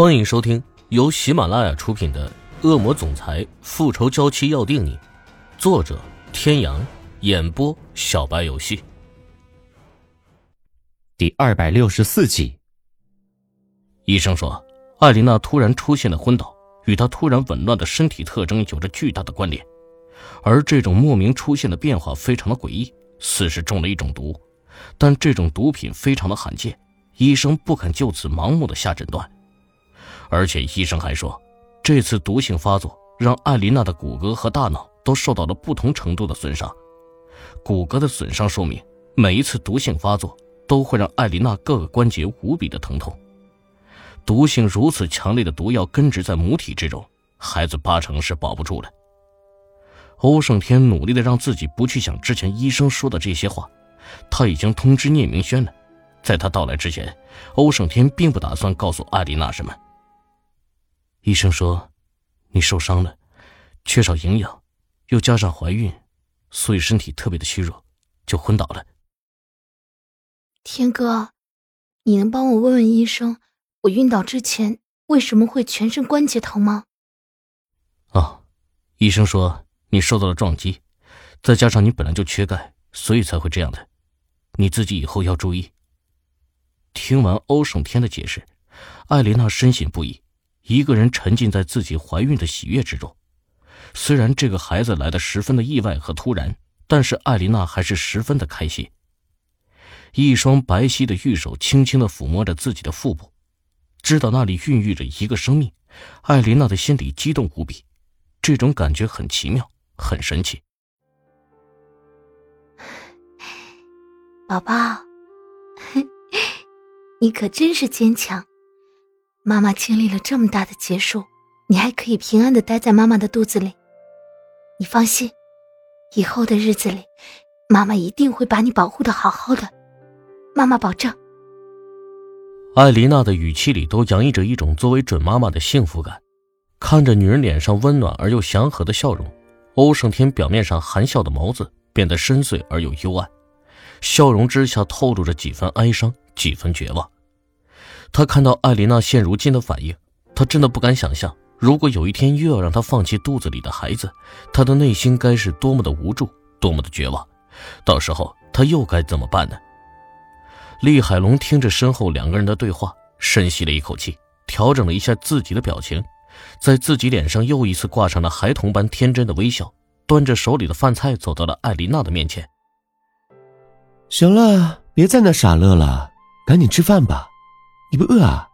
欢迎收听由喜马拉雅出品的《恶魔总裁复仇娇妻要定你》，作者：天阳，演播：小白游戏。第二百六十四集。医生说，艾琳娜突然出现的昏倒，与她突然紊乱的身体特征有着巨大的关联，而这种莫名出现的变化非常的诡异，似是中了一种毒，但这种毒品非常的罕见，医生不肯就此盲目的下诊断。而且医生还说，这次毒性发作让艾琳娜的骨骼和大脑都受到了不同程度的损伤。骨骼的损伤说明，每一次毒性发作都会让艾琳娜各个关节无比的疼痛。毒性如此强烈的毒药根植在母体之中，孩子八成是保不住了。欧胜天努力的让自己不去想之前医生说的这些话，他已经通知聂明轩了。在他到来之前，欧胜天并不打算告诉艾琳娜什么。医生说，你受伤了，缺少营养，又加上怀孕，所以身体特别的虚弱，就昏倒了。天哥，你能帮我问问医生，我晕倒之前为什么会全身关节疼吗？哦，医生说你受到了撞击，再加上你本来就缺钙，所以才会这样的。你自己以后要注意。听完欧胜天的解释，艾琳娜深信不疑。一个人沉浸在自己怀孕的喜悦之中，虽然这个孩子来的十分的意外和突然，但是艾琳娜还是十分的开心。一双白皙的玉手轻轻的抚摸着自己的腹部，知道那里孕育着一个生命，艾琳娜的心里激动无比，这种感觉很奇妙，很神奇。宝宝，你可真是坚强。妈妈经历了这么大的劫数，你还可以平安的待在妈妈的肚子里。你放心，以后的日子里，妈妈一定会把你保护的好好的。妈妈保证。艾琳娜的语气里都洋溢着一种作为准妈妈的幸福感。看着女人脸上温暖而又祥和的笑容，欧胜天表面上含笑的眸子变得深邃而又幽暗，笑容之下透露着几分哀伤，几分绝望。他看到艾琳娜现如今的反应，他真的不敢想象，如果有一天又要让她放弃肚子里的孩子，他的内心该是多么的无助，多么的绝望。到时候他又该怎么办呢？厉海龙听着身后两个人的对话，深吸了一口气，调整了一下自己的表情，在自己脸上又一次挂上了孩童般天真的微笑，端着手里的饭菜走到了艾琳娜的面前。行了，别在那傻乐了，赶紧吃饭吧。你不饿啊？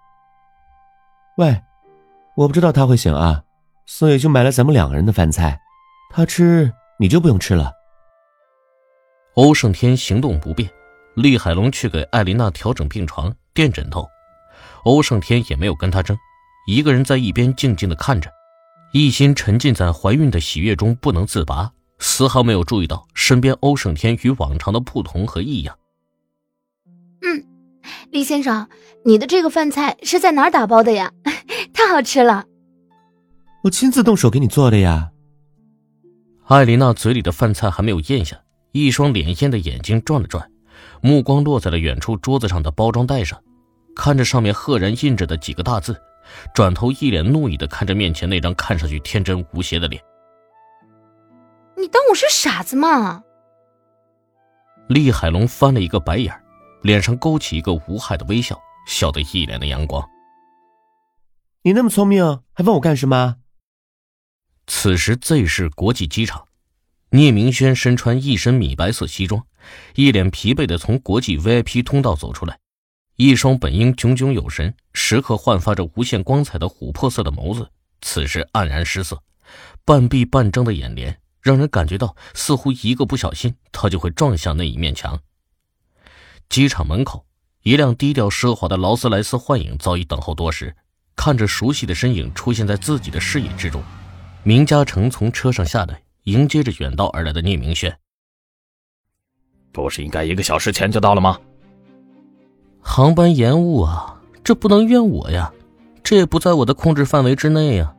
喂，我不知道他会醒啊，所以就买了咱们两个人的饭菜，他吃你就不用吃了。欧胜天行动不便，厉海龙去给艾琳娜调整病床、垫枕头，欧胜天也没有跟他争，一个人在一边静静的看着，一心沉浸在怀孕的喜悦中不能自拔，丝毫没有注意到身边欧胜天与往常的不同和异样。嗯。厉先生，你的这个饭菜是在哪儿打包的呀？太好吃了！我亲自动手给你做的呀。艾琳娜嘴里的饭菜还没有咽下，一双潋滟的眼睛转了转，目光落在了远处桌子上的包装袋上，看着上面赫然印着的几个大字，转头一脸怒意的看着面前那张看上去天真无邪的脸。你当我是傻子吗？厉海龙翻了一个白眼儿。脸上勾起一个无害的微笑，笑得一脸的阳光。你那么聪明，还问我干什么？此时 Z 市国际机场，聂明轩身穿一身米白色西装，一脸疲惫的从国际 VIP 通道走出来，一双本应炯炯有神、时刻焕发着无限光彩的琥珀色的眸子，此时黯然失色，半闭半睁的眼帘让人感觉到似乎一个不小心，他就会撞向那一面墙。机场门口，一辆低调奢华的劳斯莱斯幻影早已等候多时。看着熟悉的身影出现在自己的视野之中，明嘉诚从车上下来，迎接着远道而来的聂明轩。不是应该一个小时前就到了吗？航班延误啊，这不能怨我呀，这也不在我的控制范围之内呀。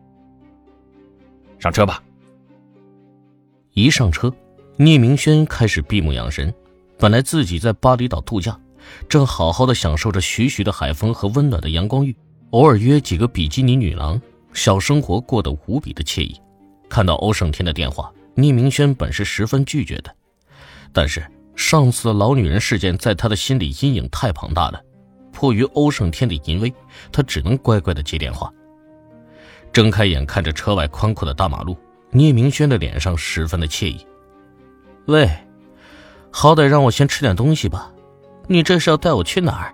上车吧。一上车，聂明轩开始闭目养神。本来自己在巴厘岛度假，正好好的享受着徐徐的海风和温暖的阳光浴，偶尔约几个比基尼女郎，小生活过得无比的惬意。看到欧胜天的电话，聂明轩本是十分拒绝的，但是上次的老女人事件在他的心里阴影太庞大了，迫于欧胜天的淫威，他只能乖乖的接电话。睁开眼看着车外宽阔的大马路，聂明轩的脸上十分的惬意。喂，好歹让我先吃点东西吧，你这是要带我去哪儿？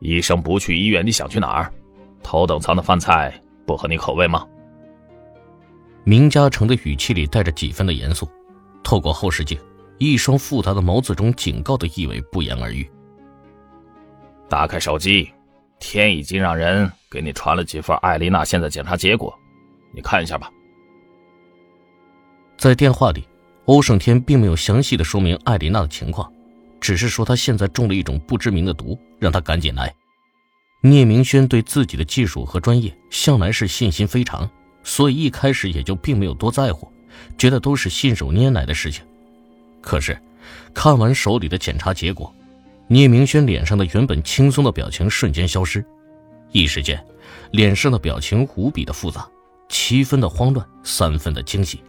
医生不去医院，你想去哪儿？头等舱的饭菜不合你口味吗？明嘉诚的语气里带着几分的严肃，透过后视镜，一双复杂的眸子中警告的意味不言而喻。打开手机，天已经让人给你传了几份艾丽娜现在检查结果，你看一下吧。在电话里，欧胜天并没有详细的说明艾琳娜的情况。只是说她现在中了一种不知名的毒，让他赶紧来。聂明轩对自己的技术和专业向来是信心非常，所以一开始也就并没有多在乎，觉得都是信手拈来的事情。可是，看完手里的检查结果，聂明轩脸上的原本轻松的表情瞬间消失，一时间，脸上的表情无比的复杂，七分的慌乱，三分的惊喜。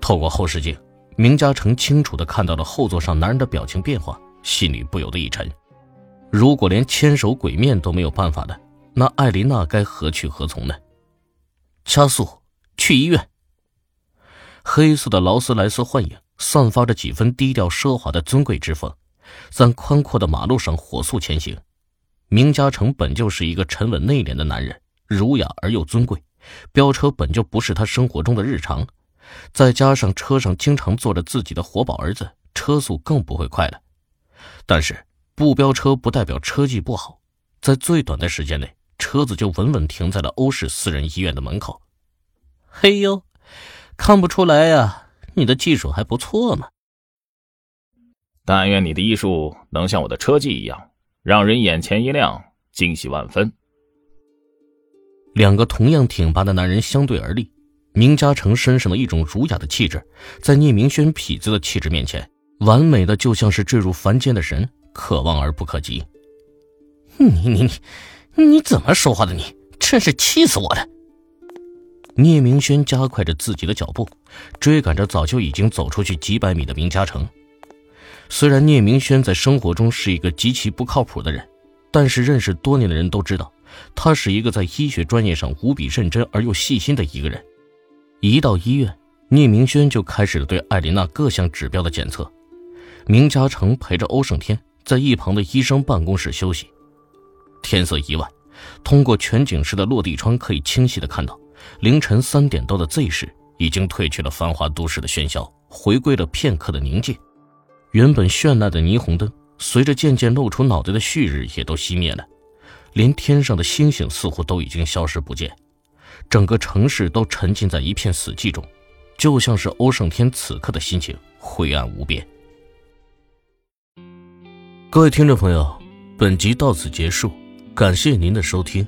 透过后视镜。明嘉诚清楚的看到了后座上男人的表情变化，心里不由得一沉。如果连牵手鬼面都没有办法的，那艾琳娜该何去何从呢？加速，去医院。黑色的劳斯莱斯幻影散发着几分低调奢华的尊贵之风，在宽阔的马路上火速前行。明嘉诚本就是一个沉稳内敛的男人，儒雅而又尊贵，飙车本就不是他生活中的日常。再加上车上经常坐着自己的活宝儿子，车速更不会快了。但是不飙车不代表车技不好，在最短的时间内，车子就稳稳停在了欧式私人医院的门口。嘿呦，看不出来呀，你的技术还不错嘛。但愿你的医术能像我的车技一样，让人眼前一亮，惊喜万分。两个同样挺拔的男人相对而立。明嘉诚身上的一种儒雅的气质，在聂明轩痞子的气质面前，完美的就像是坠入凡间的神，可望而不可及。你你你，你怎么说话的？你真是气死我了！聂明轩加快着自己的脚步，追赶着早就已经走出去几百米的明嘉诚。虽然聂明轩在生活中是一个极其不靠谱的人，但是认识多年的人都知道，他是一个在医学专业上无比认真而又细心的一个人。一到医院，聂明轩就开始了对艾琳娜各项指标的检测。明嘉诚陪着欧胜天在一旁的医生办公室休息。天色已晚，通过全景式的落地窗可以清晰的看到，凌晨三点多的 Z 市已经褪去了繁华都市的喧嚣，回归了片刻的宁静。原本绚烂的霓虹灯，随着渐渐露出脑袋的旭日也都熄灭了，连天上的星星似乎都已经消失不见。整个城市都沉浸在一片死寂中，就像是欧胜天此刻的心情，灰暗无边。各位听众朋友，本集到此结束，感谢您的收听。